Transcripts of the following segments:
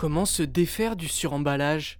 Comment se défaire du suremballage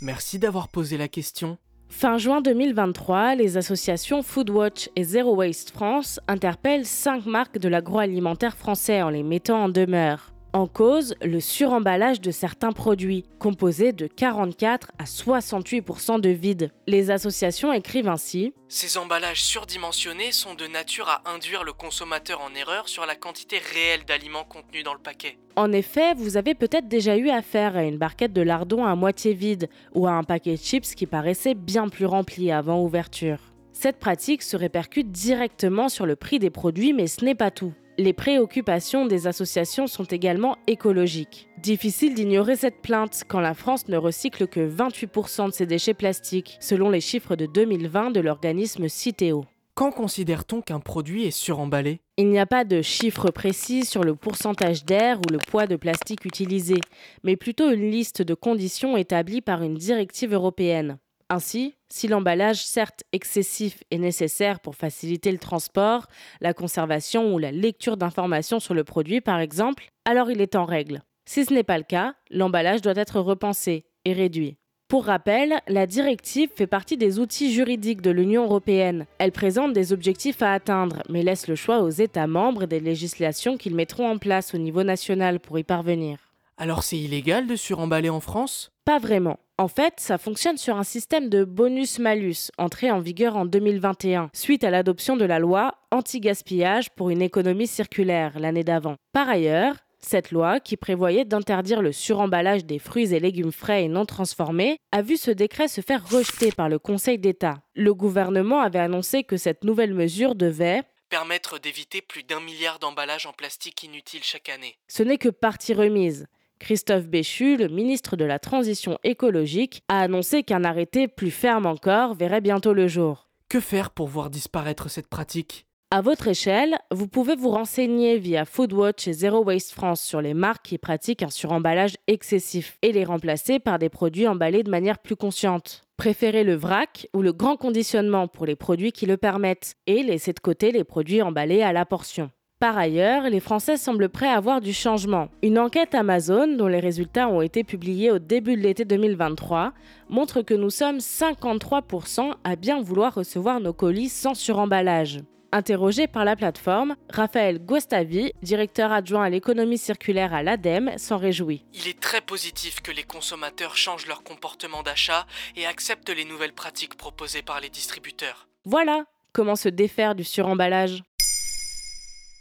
Merci d'avoir posé la question. Fin juin 2023, les associations Foodwatch et Zero Waste France interpellent cinq marques de l'agroalimentaire français en les mettant en demeure. En cause, le suremballage de certains produits, composé de 44 à 68% de vide. Les associations écrivent ainsi Ces emballages surdimensionnés sont de nature à induire le consommateur en erreur sur la quantité réelle d'aliments contenus dans le paquet. En effet, vous avez peut-être déjà eu affaire à une barquette de lardons à moitié vide ou à un paquet de chips qui paraissait bien plus rempli avant ouverture. Cette pratique se répercute directement sur le prix des produits, mais ce n'est pas tout. Les préoccupations des associations sont également écologiques. Difficile d'ignorer cette plainte quand la France ne recycle que 28% de ses déchets plastiques, selon les chiffres de 2020 de l'organisme Citeo. Quand considère-t-on qu'un produit est suremballé? Il n'y a pas de chiffre précis sur le pourcentage d'air ou le poids de plastique utilisé, mais plutôt une liste de conditions établies par une directive européenne. Ainsi, si l'emballage certes excessif est nécessaire pour faciliter le transport, la conservation ou la lecture d'informations sur le produit par exemple, alors il est en règle. Si ce n'est pas le cas, l'emballage doit être repensé et réduit. Pour rappel, la directive fait partie des outils juridiques de l'Union européenne. Elle présente des objectifs à atteindre, mais laisse le choix aux États membres des législations qu'ils mettront en place au niveau national pour y parvenir. Alors c'est illégal de suremballer en France? Pas vraiment. En fait, ça fonctionne sur un système de bonus-malus entré en vigueur en 2021, suite à l'adoption de la loi anti-gaspillage pour une économie circulaire l'année d'avant. Par ailleurs, cette loi, qui prévoyait d'interdire le suremballage des fruits et légumes frais et non transformés, a vu ce décret se faire rejeter par le Conseil d'État. Le gouvernement avait annoncé que cette nouvelle mesure devait permettre d'éviter plus d'un milliard d'emballages en plastique inutiles chaque année. Ce n'est que partie remise. Christophe Béchu, le ministre de la Transition écologique, a annoncé qu'un arrêté plus ferme encore verrait bientôt le jour. Que faire pour voir disparaître cette pratique? À votre échelle, vous pouvez vous renseigner via Foodwatch et Zero Waste France sur les marques qui pratiquent un suremballage excessif et les remplacer par des produits emballés de manière plus consciente. Préférez le vrac ou le grand conditionnement pour les produits qui le permettent et laissez de côté les produits emballés à la portion. Par ailleurs, les Français semblent prêts à voir du changement. Une enquête Amazon, dont les résultats ont été publiés au début de l'été 2023, montre que nous sommes 53% à bien vouloir recevoir nos colis sans suremballage. Interrogé par la plateforme, Raphaël Guastavi, directeur adjoint à l'économie circulaire à l'ADEME, s'en réjouit. Il est très positif que les consommateurs changent leur comportement d'achat et acceptent les nouvelles pratiques proposées par les distributeurs. Voilà comment se défaire du suremballage.